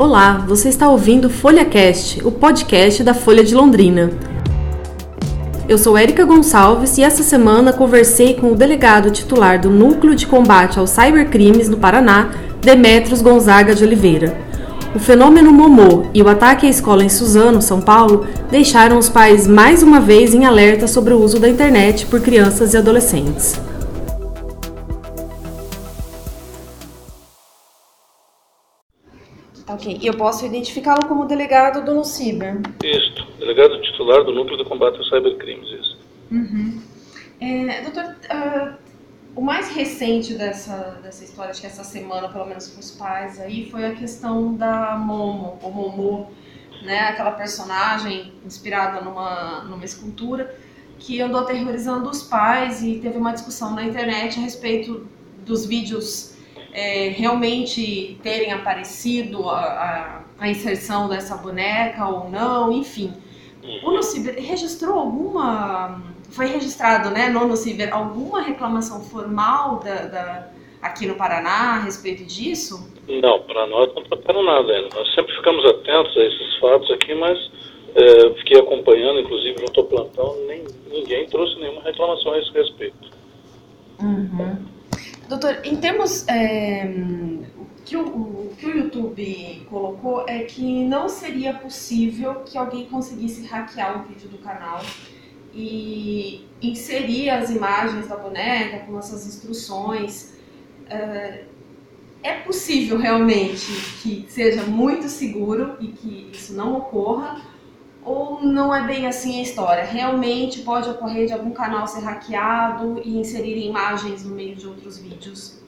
Olá, você está ouvindo FolhaCast, o podcast da Folha de Londrina. Eu sou Érica Gonçalves e essa semana conversei com o delegado titular do Núcleo de Combate aos Cybercrimes no Paraná, Demetrios Gonzaga de Oliveira. O fenômeno Momô e o ataque à escola em Suzano, São Paulo, deixaram os pais mais uma vez em alerta sobre o uso da internet por crianças e adolescentes. Ok, eu posso identificá-lo como delegado do NUCIBER? Isso, delegado titular do Núcleo de Combate aos Cybercrimes, isso. Uhum. É, doutor, uh, o mais recente dessa, dessa história, acho que essa semana, pelo menos para os pais, aí, foi a questão da Momo, ou Momo, né, aquela personagem inspirada numa, numa escultura, que andou aterrorizando os pais e teve uma discussão na internet a respeito dos vídeos é, realmente terem aparecido a, a, a, inserção dessa boneca ou não, enfim. O Nociber registrou alguma. Foi registrado, né, no Nociber, alguma reclamação formal da, da, aqui no Paraná a respeito disso? Não, para nós não trataram nada ainda. Nós sempre ficamos atentos a esses fatos aqui, mas é, fiquei acompanhando, inclusive junto ao plantão, nem, ninguém trouxe nenhuma reclamação a esse respeito. Uhum. Doutor, em termos. É, que o, o, que o YouTube colocou é que não seria possível que alguém conseguisse hackear o vídeo do canal e inserir as imagens da boneca com essas instruções. É, é possível realmente que seja muito seguro e que isso não ocorra, ou não é bem assim a história? Realmente pode ocorrer de algum canal ser hackeado e inserir imagens no meio de outros vídeos?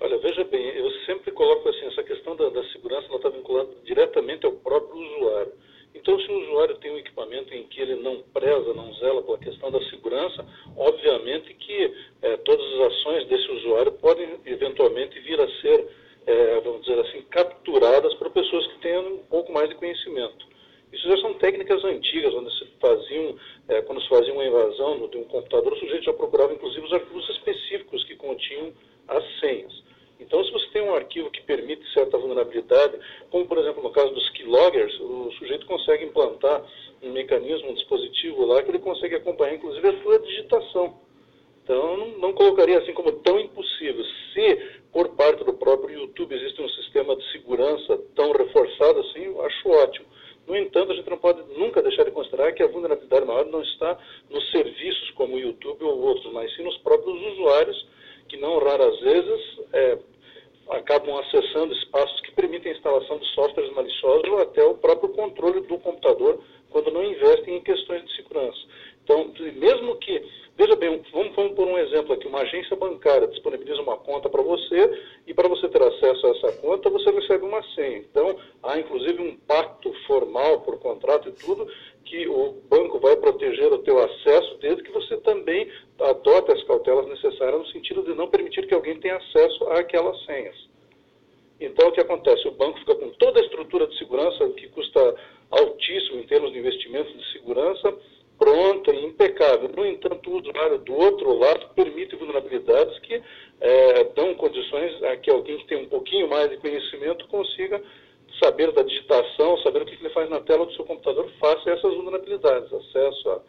Olha, veja bem, eu sempre coloco assim, essa questão da, da segurança está vinculada diretamente ao próprio usuário. Então, se o usuário tem um equipamento em que ele não preza, não zela pela questão da segurança, obviamente que é, todas as ações desse usuário podem eventualmente vir a ser, é, vamos dizer assim, capturadas por pessoas que tenham um pouco mais de conhecimento. Isso já são técnicas antigas, onde se faziam, é, quando se fazia uma invasão de um computador, o sujeito já procurava inclusive os arquivos específicos que continham as senhas. Então, se você tem um arquivo que permite certa vulnerabilidade, como por exemplo no caso dos keyloggers, o sujeito consegue implantar um mecanismo, um dispositivo lá que ele consegue acompanhar inclusive a sua digitação. Então, não, não colocaria assim como tão impossível. Se por parte do próprio YouTube existe um sistema de segurança tão reforçado assim, eu acho ótimo. No entanto, a gente não pode nunca deixar de considerar que a vulnerabilidade maior não está nos serviços como o YouTube ou outros, mas sim nos próprios usuários, que não raras vezes é, acabam acessando espaços que permitem a instalação de softwares maliciosos ou até o próprio controle do computador quando não investem em questões de segurança. Então, mesmo que, veja bem, vamos, vamos por um exemplo aqui, uma agência bancária disponibiliza uma conta para você e para você ter acesso a essa conta, você recebe uma senha. Então, há inclusive um pacto formal por contrato e tudo, que o banco vai proteger o teu acesso, desde que você também adote as cautelas necessárias no sentido de não permitir que alguém tenha acesso àquelas senhas. Então, o que acontece? O banco fica com toda a estrutura de segurança, que custa altíssimo em termos de investimentos de segurança, pronta e impecável. No entanto, o usuário do outro lado permite vulnerabilidades que é, dão condições a que alguém que tem um pouquinho mais de conhecimento consiga saber da digitação, saber o que ele faz na tela do seu computador, faça essas vulnerabilidades, acesso a,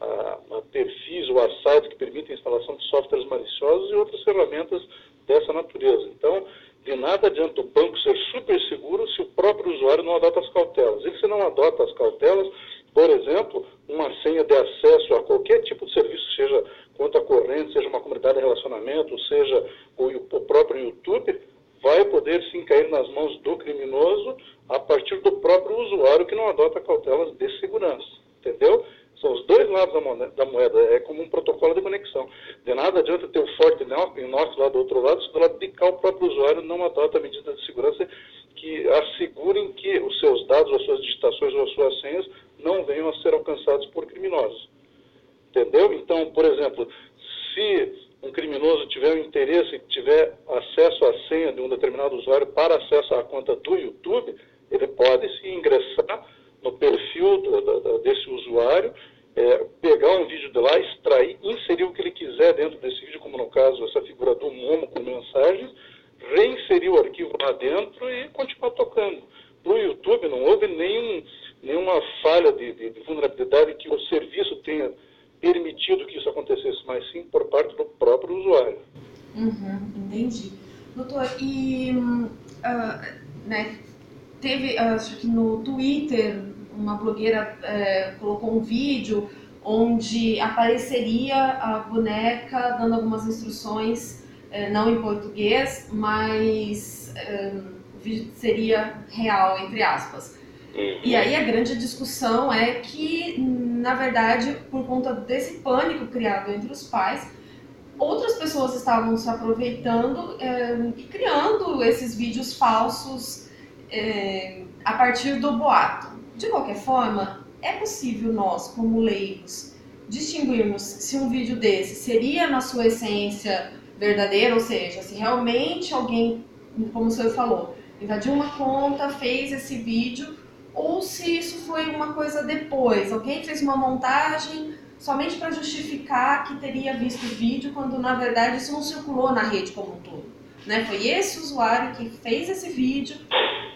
a, a perfis ou a sites que permitem a instalação de softwares maliciosos e outras ferramentas dessa natureza. Então, de nada adianta o banco ser super seguro se o próprio usuário não adota as cautelas. E se não adota as cautelas, por exemplo, uma senha de acesso a qualquer tipo de serviço, seja conta corrente, seja uma comunidade de relacionamento, seja o, o próprio YouTube, vai poder sim cair nas mãos do criminoso a partir do próprio usuário que não adota cautelas de segurança. Entendeu? São os dois lados da moeda, da moeda, é como um protocolo de conexão. De nada adianta ter o forte norte lá do outro lado, se do lado de cá o próprio usuário não adota medidas de segurança que assegurem que os seus dados, as suas digitações ou as suas senhas não venham a ser alcançados por criminosos. Entendeu? Então, por exemplo, se um criminoso tiver um interesse, tiver acesso à senha de um determinado usuário para acesso à conta do YouTube, ele pode se ingressar no perfil do, do, desse usuário, é, pegar um vídeo de lá, extrair, inserir o que ele quiser dentro desse vídeo, como no caso essa figura do Momo com mensagens, reinserir o arquivo lá dentro e continuar tocando. Para o que o serviço tenha permitido que isso acontecesse, mas sim por parte do próprio usuário. Uhum, entendi. Doutor, e uh, né, teve, acho que no Twitter, uma blogueira uh, colocou um vídeo onde apareceria a boneca dando algumas instruções, uh, não em português, mas o vídeo seria real, entre aspas. Uhum. E aí a grande discussão é que, na verdade, por conta desse pânico criado entre os pais, outras pessoas estavam se aproveitando é, e criando esses vídeos falsos é, a partir do boato. De qualquer forma, é possível nós, como leigos, distinguirmos se um vídeo desse seria, na sua essência, verdadeiro, ou seja, se realmente alguém, como o senhor falou, invadiu uma conta, fez esse vídeo, ou se isso foi uma coisa depois, alguém fez uma montagem somente para justificar que teria visto o vídeo, quando na verdade isso não circulou na rede como um todo. Né? Foi esse usuário que fez esse vídeo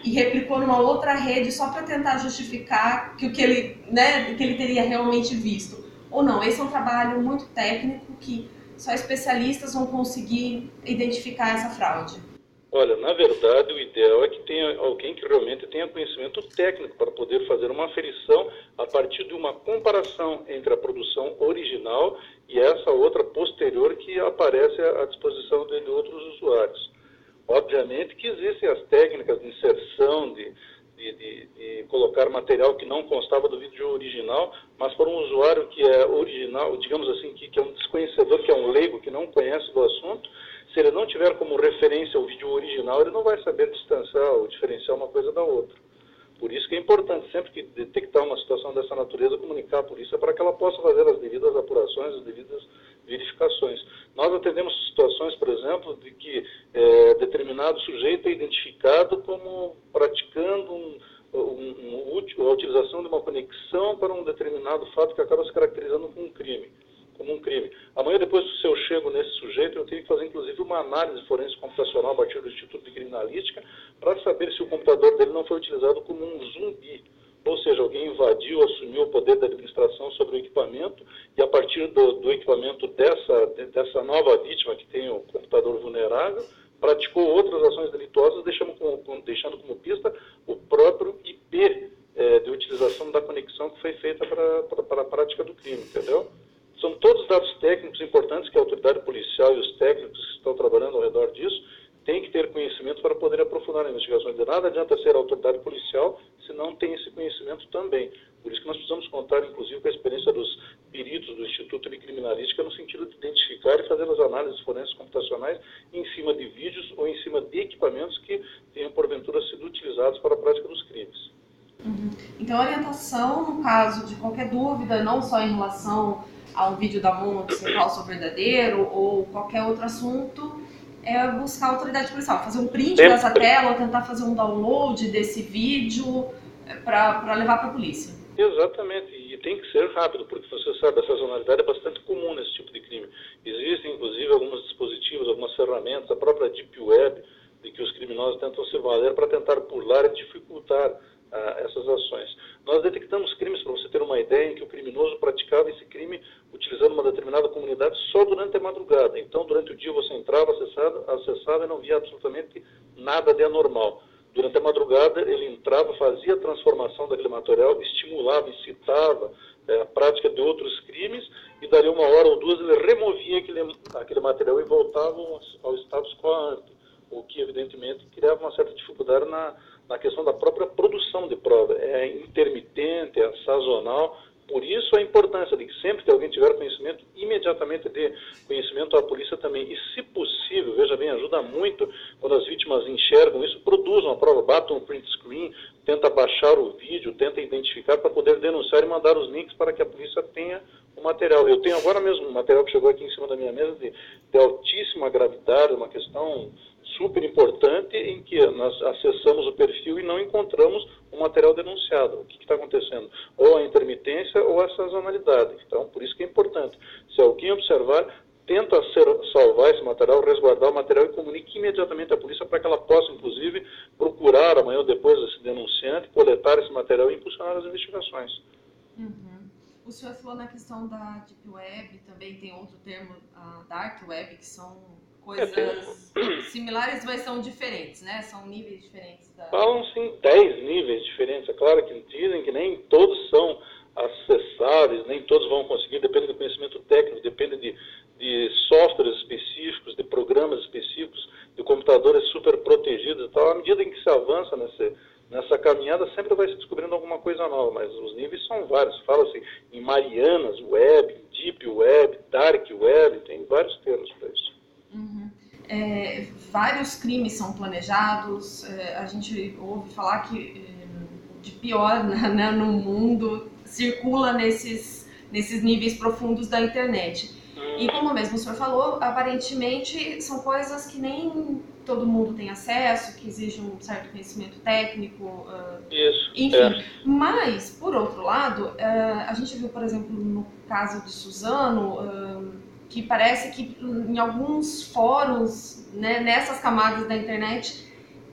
e replicou numa outra rede só para tentar justificar que o que ele, né, que ele teria realmente visto. Ou não, esse é um trabalho muito técnico que só especialistas vão conseguir identificar essa fraude. Olha, na verdade, o ideal é que tenha alguém que realmente tenha conhecimento técnico para poder fazer uma aferição a partir de uma comparação entre a produção original e essa outra posterior que aparece à disposição de, outros usuários. Obviamente que existem as técnicas de inserção, de, de, de, de, colocar material que não constava do vídeo original, mas para um usuário que é original, digamos assim, que, que é um desconhecedor, que é um leigo, que não conhece do assunto, se ele não tiver como referência o vídeo original, ele não vai saber distanciar ou diferenciar uma coisa da outra. Por isso que é importante, sempre que detectar uma situação dessa natureza, comunicar a polícia para que ela possa fazer as devidas apurações, as devidas verificações. Nós atendemos situações, por exemplo, de que é, determinado sujeito é identificado como praticando um, um, um, a utilização de uma conexão para um determinado fato que acaba se caracterizando como um crime como um crime. Amanhã, depois se eu chego nesse sujeito, eu tenho que fazer, inclusive, uma análise forense computacional a partir do Instituto de Criminalística para saber se o computador dele não foi utilizado como um zumbi. Ou seja, alguém invadiu, assumiu o poder da administração sobre o equipamento e, a partir do, do equipamento dessa, dessa nova vítima que tem o computador vulnerável, praticou outras ações delituosas, deixando como, deixando como pista o próprio IP é, de utilização da conexão que foi feita para a prática do crime, entendeu? São todos dados técnicos importantes que a autoridade policial e os técnicos que estão trabalhando ao redor disso têm que ter conhecimento para poder aprofundar a investigação. De nada adianta ser autoridade policial se não tem esse conhecimento também. Por isso que nós precisamos contar, inclusive, com a experiência dos peritos do Instituto de Criminalística no sentido de identificar e fazer as análises forenses computacionais em cima de vídeos ou em cima de equipamentos que tenham, porventura, sido utilizados para a prática dos crimes. Uhum. Então, a orientação, no caso de qualquer dúvida, não só em relação a um vídeo da Momo ser falso ou verdadeiro, ou qualquer outro assunto, é buscar a autoridade policial, fazer um print Sempre. dessa tela, ou tentar fazer um download desse vídeo é, para levar para a polícia. Exatamente, e tem que ser rápido, porque você sabe, a sazonalidade é bastante comum nesse tipo de crime. Existem, inclusive, alguns dispositivos, algumas ferramentas, a própria Deep Web, de que os criminosos tentam se valer para tentar burlar e dificultar ah, essas ações. Nós detectamos crimes, para você ter uma ideia, em que o criminoso praticava esse crime utilizando uma determinada comunidade só durante a madrugada. Então, durante o dia você entrava, acessava, acessava e não via absolutamente nada de anormal. Durante a madrugada, ele entrava, fazia a transformação daquele material, estimulava, incitava é, a prática de outros crimes, e daria uma hora ou duas ele removia aquele, aquele material e voltava ao status quo o que evidentemente criava uma certa dificuldade na, na questão da própria produção de prova. É intermitente, é sazonal, por isso a importância de que sempre que alguém tiver conhecimento, imediatamente dê conhecimento à polícia também. E se possível, veja bem, ajuda muito quando as vítimas enxergam isso, produzam a prova, batam um print screen, tenta baixar o vídeo, tenta identificar para poder denunciar e mandar os links para que a polícia tenha o material. Eu tenho agora mesmo um material que chegou aqui em cima da minha mesa de, de altíssima gravidade, uma questão super importante em que nós acessamos o perfil e não encontramos material denunciado. O que está acontecendo? Ou a intermitência ou a sazonalidade. Então, por isso que é importante. Se alguém observar, tenta ser, salvar esse material, resguardar o material e comunique imediatamente à polícia para que ela possa, inclusive, procurar amanhã ou depois esse denunciante, coletar esse material e impulsionar as investigações. Uhum. O senhor falou na questão da Deep Web, também tem outro termo, a Dark Web, que são coisas similares, mas são diferentes, né? São níveis diferentes. Da... Falam-se em 10 níveis diferentes. É claro que dizem que nem todos são acessáveis, nem todos vão conseguir, depende do conhecimento técnico, depende de, de softwares específicos, de programas específicos, de computadores super protegidos e tal. À medida em que se avança nesse, nessa caminhada, sempre vai se descobrindo alguma coisa nova, mas os níveis são vários. Fala-se em Marianas Web, Deep Web, Dark Web, tem vários termos para isso. Uhum. É, vários crimes são planejados, é, a gente ouve falar que é, de pior né, né, no mundo circula nesses, nesses níveis profundos da internet. E como mesmo o senhor falou, aparentemente são coisas que nem todo mundo tem acesso, que exigem um certo conhecimento técnico. Uh, Isso. Enfim. É. Mas, por outro lado, uh, a gente viu, por exemplo, no caso de Suzano, uh, que parece que em alguns fóruns, né, nessas camadas da internet,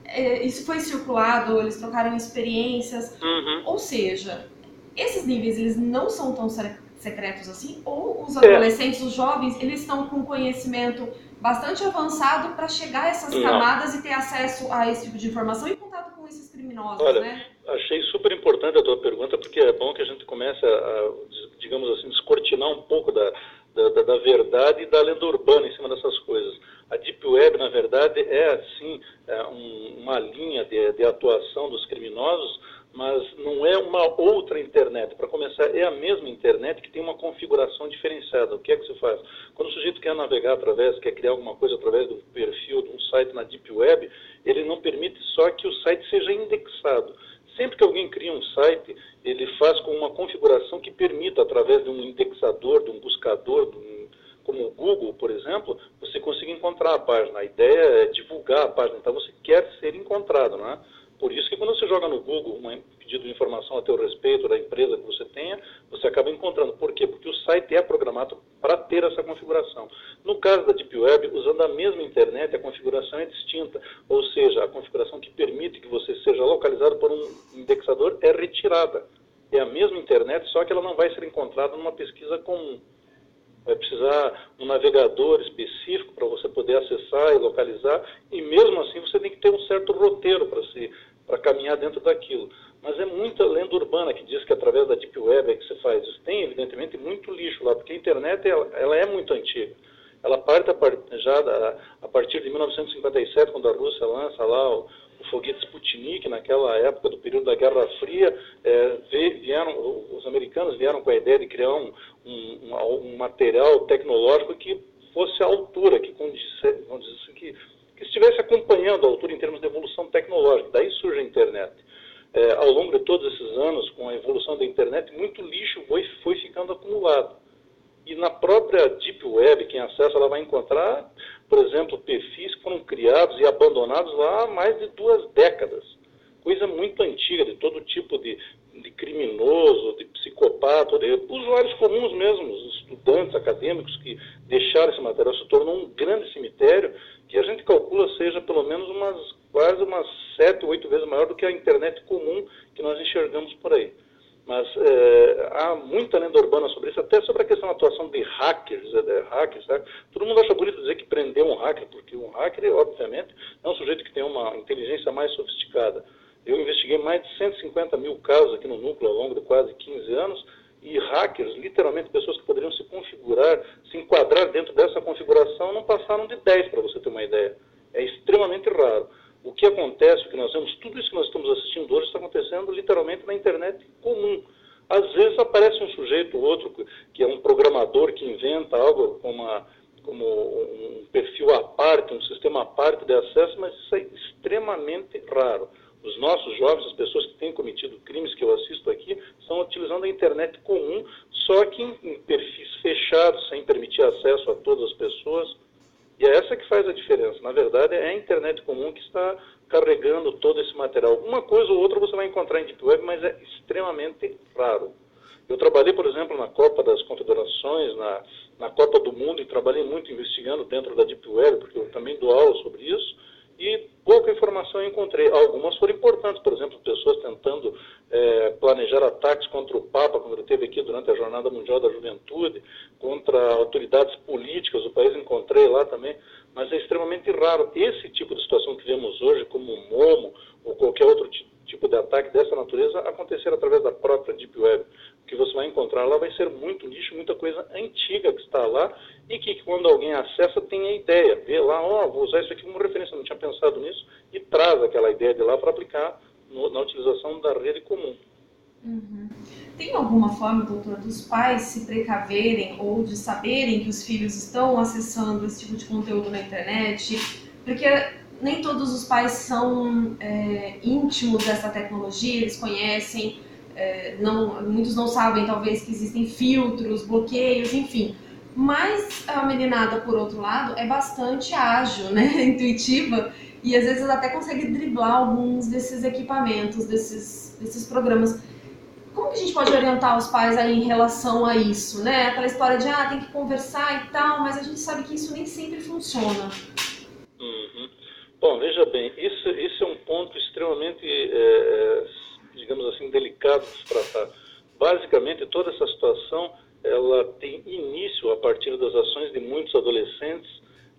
é, isso foi circulado, eles trocaram experiências. Uhum. Ou seja, esses níveis eles não são tão secretos assim, ou os é. adolescentes, é. os jovens, eles estão com conhecimento bastante avançado para chegar a essas não. camadas e ter acesso a esse tipo de informação e contato com esses criminosos, Olha, né? Achei super importante a tua pergunta, porque é bom que a gente comece a, digamos assim, descortinar um pouco da, da, da, verdade e da lenda urbana em cima dessas coisas. A Deep Web, na verdade, é, assim, é um, uma linha de, de atuação dos criminosos, mas não é uma outra internet. Para começar, é a mesma internet que tem uma configuração diferenciada. O que é que se faz? Quando o sujeito quer navegar através, quer criar alguma coisa através um perfil, de um site na Deep Web, ele não permite só que o site seja indexado. Sempre que alguém cria um site, ele faz com uma configuração que permita, através de um indexador, de um buscador, de um, como o Google, por exemplo, você conseguir encontrar a página. A ideia é divulgar a página, então você quer ser encontrado, não é? Por isso que quando você joga no Google um pedido de informação a teu respeito da empresa que você tenha, você acaba encontrando. Por quê? Porque o site é programado para ter essa configuração. No caso da Deep Web, usando a mesma internet, a configuração é distinta. Ou seja, a configuração que permite que você seja localizado por um indexador é a mesma internet, só que ela não vai ser encontrada numa pesquisa comum. Vai precisar um navegador específico para você poder acessar e localizar, e mesmo assim você tem que ter um certo roteiro para se para caminhar dentro daquilo. Mas é muita lenda urbana que diz que através da Deep Web é que se faz isso. Tem, evidentemente, muito lixo lá, porque a internet ela, ela é muito antiga. Ela parte a, já da, a partir de 1957, quando a Rússia lança lá o, o foguete Sputnik, naquela época do período da Guerra Fria, é, vieram, os americanos vieram com a ideia de criar um, um, um material tecnológico que fosse à altura, que, condisse, que que estivesse acompanhando a altura em termos de evolução tecnológica. Daí surge a internet. É, ao longo de todos esses anos, com a evolução da internet, muito lixo foi, foi ficando acumulado. E na própria Deep Web, quem acessa, ela vai encontrar, por exemplo, perfis que foram criados e abandonados lá há mais de duas décadas. Coisa muito antiga, de todo tipo de, de criminoso, de psicopata, de usuários comuns mesmo, estudantes, acadêmicos que deixaram esse material, se tornou um grande cemitério que a gente calcula seja pelo menos umas quase umas sete, oito vezes maior do que a internet comum que nós enxergamos por aí. Mas é, há muita lenda urbana sobre isso, até sobre a questão da atuação de hackers. É, de hackers sabe? Todo mundo acha bonito dizer que prendeu um hacker, porque um hacker, obviamente, é um sujeito que tem uma inteligência mais sofisticada. Eu investiguei mais de 150 mil casos aqui no núcleo ao longo de quase 15 anos, e hackers, literalmente pessoas que poderiam se configurar, se enquadrar dentro dessa configuração, não passaram de 10, para você ter uma ideia. É extremamente raro. O que acontece, o que nós vemos, tudo isso que nós estamos assistindo hoje está acontecendo literalmente na internet comum. Às vezes aparece um sujeito ou outro que é um programador que inventa algo como, como um perfil à parte, um sistema à parte de acesso, mas isso é extremamente raro. Os nossos jovens, as pessoas que têm cometido crimes que eu assisto aqui, estão utilizando a internet comum, só que em perfis fechados, sem permitir acesso a todas as pessoas. E é essa que faz a diferença. Na verdade, é a internet comum que está carregando todo esse material. Uma coisa ou outra você vai encontrar em Deep Web, mas é extremamente raro. Eu trabalhei, por exemplo, na Copa das Confederações, na, na Copa do Mundo, e trabalhei muito investigando dentro da Deep Web, porque eu também dou aula sobre isso. e pouca informação eu encontrei. Algumas foram importantes, por exemplo, pessoas tentando é, planejar ataques contra o Papa, quando ele esteve aqui durante a Jornada Mundial da Juventude, contra autoridades políticas do país, encontrei lá também, mas é extremamente raro. Esse tipo de situação que vemos hoje, como o MOMO ou qualquer outro tipo de ataque dessa natureza, acontecer através da própria Deep Web. O que você vai encontrar lá vai ser muito nicho, muita coisa antiga que está lá e que quando alguém acessa tem a ideia, vê lá, ó, oh, vou usar isso aqui como referência, não tinha pensado nisso, e traz aquela ideia de lá para aplicar na utilização da rede comum. Uhum. Tem alguma forma, doutor, dos pais se precaverem ou de saberem que os filhos estão acessando esse tipo de conteúdo na internet? Porque nem todos os pais são é, íntimos dessa tecnologia, eles conhecem, é, não, muitos não sabem talvez que existem filtros, bloqueios, enfim. Mas a meninada, por outro lado, é bastante ágil, né? intuitiva, e às vezes até consegue driblar alguns desses equipamentos, desses, desses programas. Como que a gente pode orientar os pais aí em relação a isso, né? Aquela história de, ah, tem que conversar e tal, mas a gente sabe que isso nem sempre funciona. Uhum. Bom, veja bem, isso, isso é um ponto extremamente, é, digamos assim, delicado de se tratar. Basicamente, toda essa situação, ela tem início a partir das ações de muitos adolescentes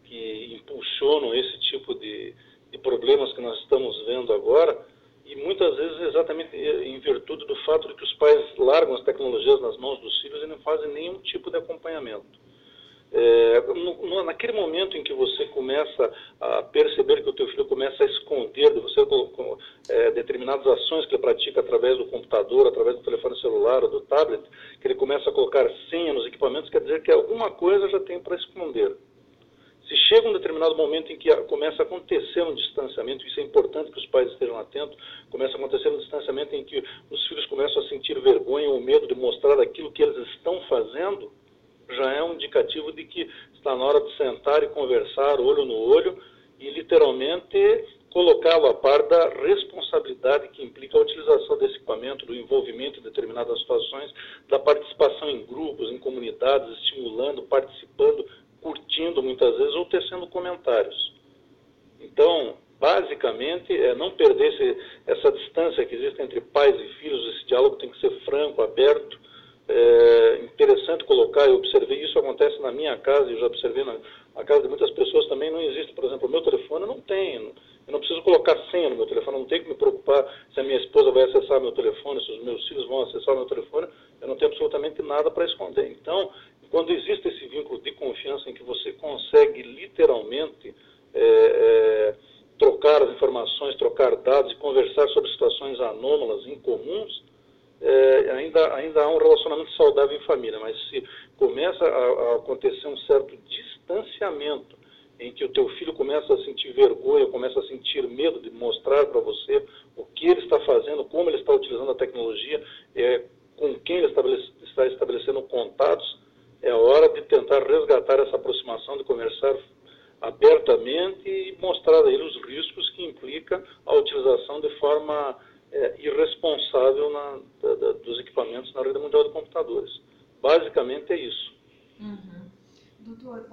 que impulsionam esse tipo de, de problemas que nós estamos vendo agora, e muitas vezes exatamente em virtude do fato de que os pais largam as tecnologias nas mãos dos filhos e não fazem nenhum tipo de acompanhamento. É, no, naquele momento em que você começa a perceber que o teu filho começa a esconder de você com, é, determinadas ações que ele pratica através do computador, através do telefone celular ou do tablet, que ele começa a colocar senha nos equipamentos, quer dizer que alguma coisa já tem para esconder. Se chega um determinado momento em que começa a acontecer um distanciamento, isso é importante que os pais estejam atentos, começa a acontecer um distanciamento em que os filhos começam a sentir vergonha ou medo de mostrar aquilo que eles estão fazendo, já é um indicativo de que está na hora de sentar e conversar olho no olho e literalmente colocá-lo a par da responsabilidade que implica a utilização desse equipamento, do envolvimento em determinadas situações, da participação em grupos, em comunidades, estimulando, participando, curtindo muitas vezes ou tecendo comentários. Então, basicamente, é não perder esse, essa distância que existe entre pais e filhos, esse diálogo tem que ser franco, aberto. É interessante colocar, eu observei isso acontece na minha casa, e já observei na, na, casa de muitas pessoas também, não existe, por exemplo, o meu telefone não tem, eu não preciso colocar senha no meu telefone, não tenho que me preocupar se a minha esposa vai acessar meu telefone, se os meus filhos vão acessar meu telefone, eu não tenho absolutamente nada para esconder. Então, quando existe esse vínculo de confiança em que você consegue literalmente é, é, trocar as informações, trocar dados e conversar sobre situações anômalas, incomuns, é, ainda, ainda há um relacionamento saudável em família. Mas se começa a, a acontecer um certo distanciamento em que o teu filho começa a sentir vergonha, começa a sentir medo de mostrar para você o que ele está fazendo, como ele está utilizando a tecnologia, é, com quem ele estabelece, está estabelecendo contatos, é hora de tentar resgatar essa aproximação, de conversar abertamente e mostrar a os riscos que implica a utilização de forma é, irresponsável na, da, da, dos equipamentos na rede mundial de computadores. Basicamente é isso. Uhum. Doutor,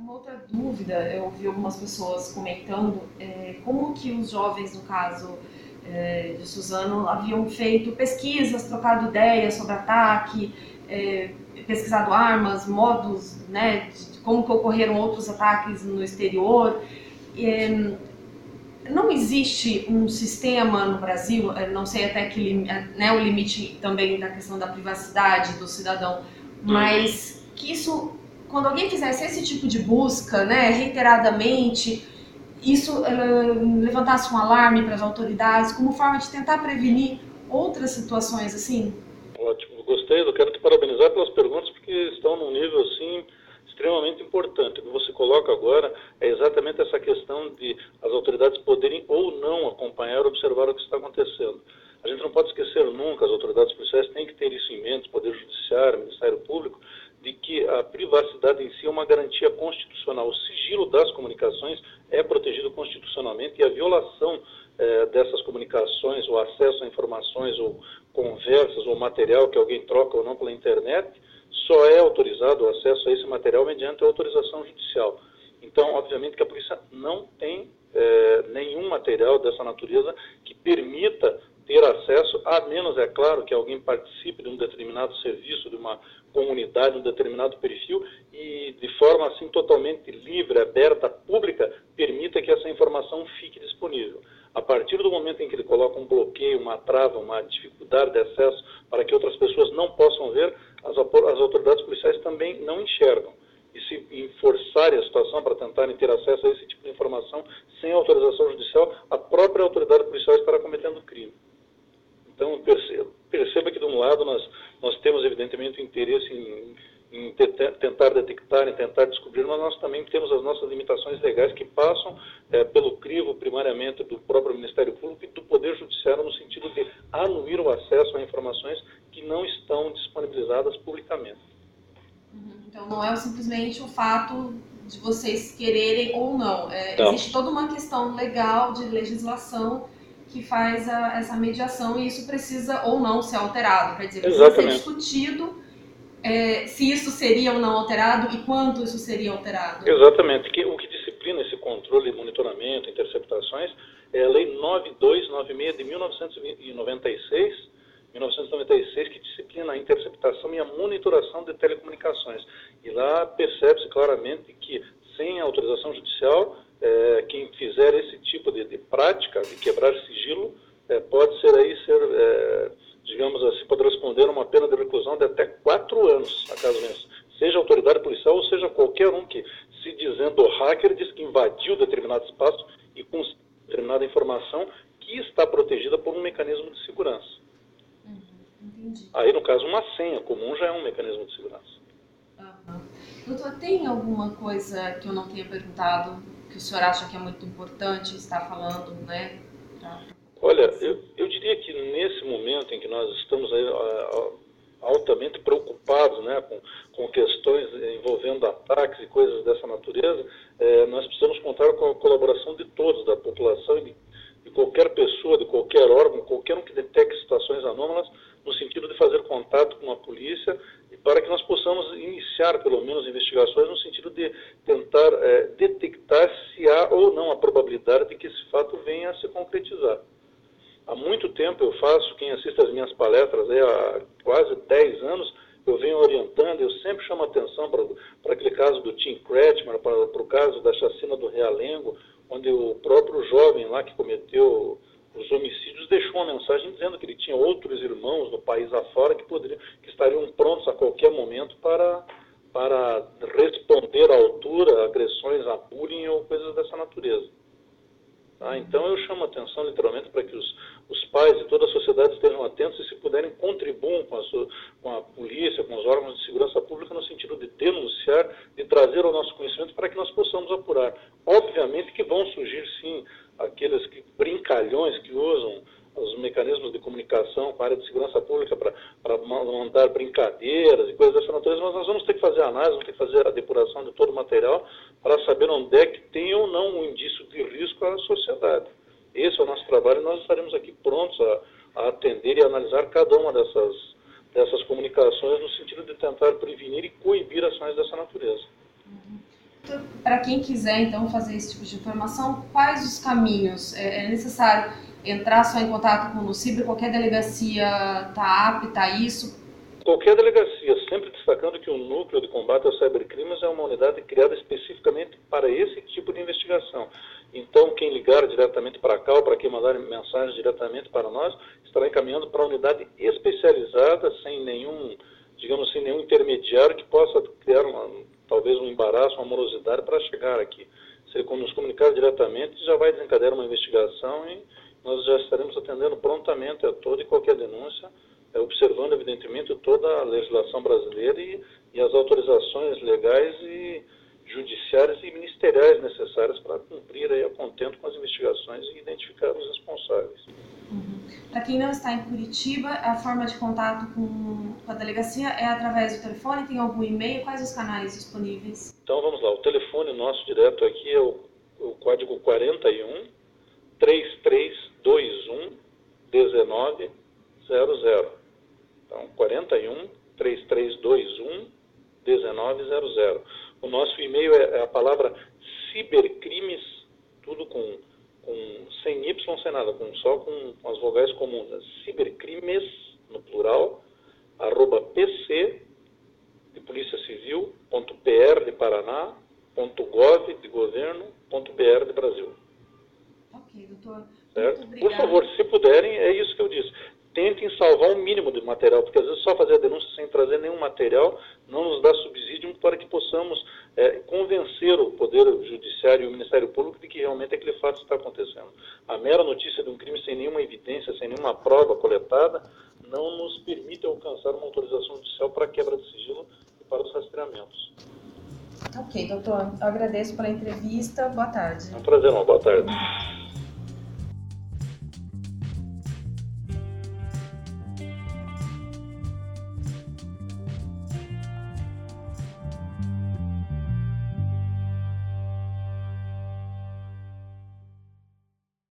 uma outra dúvida, eu ouvi algumas pessoas comentando é, como que os jovens, no caso é, de Suzano, haviam feito pesquisas, trocado ideias sobre ataque, é, pesquisado armas, modos, né, de como que ocorreram outros ataques no exterior. É, não existe um sistema no Brasil, não sei até que né, o limite também da questão da privacidade do cidadão, mas que isso, quando alguém fizesse esse tipo de busca, né, reiteradamente, isso uh, levantasse um alarme para as autoridades como forma de tentar prevenir outras situações assim? Ótimo, gostei. Eu quero te parabenizar pelas perguntas porque estão num nível assim extremamente importante. O que você coloca agora é exatamente essa questão de as autoridades poderem ou não acompanhar ou observar o que está acontecendo. A gente não pode esquecer nunca, as autoridades policiais têm que ter isso em mente, Poder Judiciário, Ministério Público, de que a privacidade em si é uma garantia constitucional. O sigilo das comunicações é protegido constitucionalmente e a violação eh, dessas comunicações, o acesso a informações ou conversas ou material que alguém troca ou não pela internet, só é autorizado o acesso a esse material mediante autorização judicial. Então, obviamente que a polícia não tem é, nenhum material dessa natureza que permita ter acesso, a menos, é claro, que alguém participe de um determinado serviço, de uma comunidade, de um determinado perfil, e de forma assim totalmente livre, aberta, pública, permita que essa informação fique disponível. A partir do momento em que ele coloca um bloqueio, uma trava, uma dificuldade de acesso para que outras pessoas não possam ver, as, as autoridades policiais também não enxergam. E se forçarem a situação para tentarem ter acesso a esse tipo de informação sem autorização judicial, a própria autoridade policial estará cometendo crime. Então, perceba, perceba que, de um lado, nós, nós temos, evidentemente, interesse em, em tentar detectar, em tentar descobrir, mas nós também temos as nossas limitações legais que passam é, pelo crivo, primariamente, do próprio Ministério Público e do Poder Judiciário, no sentido de anuir o acesso a informações que não estão disponibilizadas publicamente. Uhum. Então, não é simplesmente o fato de vocês quererem ou não. É, não. Existe toda uma questão legal de legislação que faz a, essa mediação e isso precisa ou não ser alterado. Quer dizer, precisa ser discutido é, se isso seria ou não alterado e quanto isso seria alterado. Exatamente. O que disciplina esse controle, monitoramento, interceptações é a Lei 9296 de 1996, 1996, que disciplina a interceptação e a monitoração de telecomunicações. E lá percebe-se claramente que, sem autorização judicial, é, quem fizer esse tipo de, de, prática, de quebrar sigilo, é, pode ser aí ser, é, digamos assim, pode responder a uma pena de reclusão de até quatro anos, a caso vença. Seja autoridade policial ou seja qualquer um que, se dizendo hacker, diz que invadiu determinado espaço e com determinada informação que está protegida por um mecanismo de segurança. Uhum, aí, no caso, uma senha comum já é um mecanismo de segurança. Uhum. Doutor, tem alguma coisa que eu não tenha perguntado que o senhor acha que é muito importante estar falando, né? Pra... Olha, eu, eu diria que nesse momento em que nós estamos aí, altamente preocupados né, com, com questões envolvendo ataques e coisas dessa natureza, é, nós precisamos contar com a colaboração de todos, da população de, de qualquer pessoa, de qualquer órgão, qualquer um que detecte situações anômalas, no sentido de fazer contato com a polícia para que nós possamos iniciar, pelo menos, investigações no sentido de tentar é, detectar se há ou não a probabilidade de que esse fato venha a se concretizar. Há muito tempo eu faço, quem assiste às minhas palestras, é, há quase 10 anos, eu venho orientando, eu sempre chamo atenção para aquele caso do Tim Kretschmer, para, para o caso da chacina do Realengo, onde o próprio jovem lá que cometeu os homicídios, deixou uma mensagem dizendo que ele tinha outros irmãos no país afora que, poderiam, que estariam prontos a qualquer momento para, para responder à altura agressões a bullying ou coisas dessa natureza. Tá? Então eu chamo a atenção literalmente para que os, os pais e toda a sociedade estejam atentos e se puderem contribuam com a, com a polícia, com os órgãos de segurança pública no sentido de denunciar, de trazer ao nosso conhecimento para que nós possamos apurar. Obviamente que vão surgir sim aqueles que, brincalhões que usam os mecanismos de comunicação com a área de segurança pública para mandar brincadeiras e coisas dessa natureza, mas nós vamos ter que fazer análise, vamos ter que fazer a depuração de todo o material para saber onde é que tem ou não um indício de risco à sociedade. Esse é o nosso trabalho e nós estaremos aqui prontos a, a atender e analisar cada uma dessas, dessas comunicações no sentido de tentar prevenir e coibir ações dessa natureza. Para quem quiser, então, fazer esse tipo de informação, quais os caminhos? É, é necessário entrar só em contato com o Lucibre? Qualquer delegacia está apta a isso? Qualquer delegacia, sempre destacando que o Núcleo de Combate aos Cybercrimes é uma unidade criada especificamente para esse tipo de investigação. Então, quem ligar diretamente para cá ou para quem mandar mensagens diretamente para nós, estará encaminhando para uma unidade especializada, sem nenhum, digamos assim, nenhum intermediário que possa criar uma, talvez um embaraço, uma morosidade para chegar aqui. Se ele nos comunicar diretamente, já vai desencadear uma investigação e nós já estaremos atendendo prontamente a toda e qualquer denúncia, é, observando, evidentemente, toda a legislação brasileira e, e as autorizações legais e judiciárias e ministeriais necessárias para cumprir aí a contento com as investigações e identificar os responsáveis. Uhum. Para quem não está em Curitiba, a forma de contato com a delegacia é através do telefone? Tem algum e-mail? Quais os canais disponíveis? Então vamos lá, o telefone nosso direto aqui é o, o código 41 3321 1900. Então 41 3321 1900. O nosso e-mail é, é a palavra cibercrimes tudo com, com sem Y, sem nada, com, só com, com as vogais comuns. Né? Cibercrimes, no plural, arroba pc de Polícia Civil, ponto PR de Paraná, ponto gov de governo, ponto BR de Brasil. Ok, doutor. Por favor, se puderem, é isso que eu disse. Tentem salvar o um mínimo de material, porque às vezes só fazer a denúncia sem trazer nenhum material não nos dá subsídio para que possamos é, convencer o Poder Judiciário e o Ministério Público de que realmente aquele fato está acontecendo. A mera notícia de um crime sem nenhuma evidência, sem nenhuma prova coletada, não nos permite alcançar uma autorização judicial para quebra de sigilo e para os rastreamentos. Ok, doutor. Eu agradeço pela entrevista. Boa tarde. É um prazer, uma boa tarde.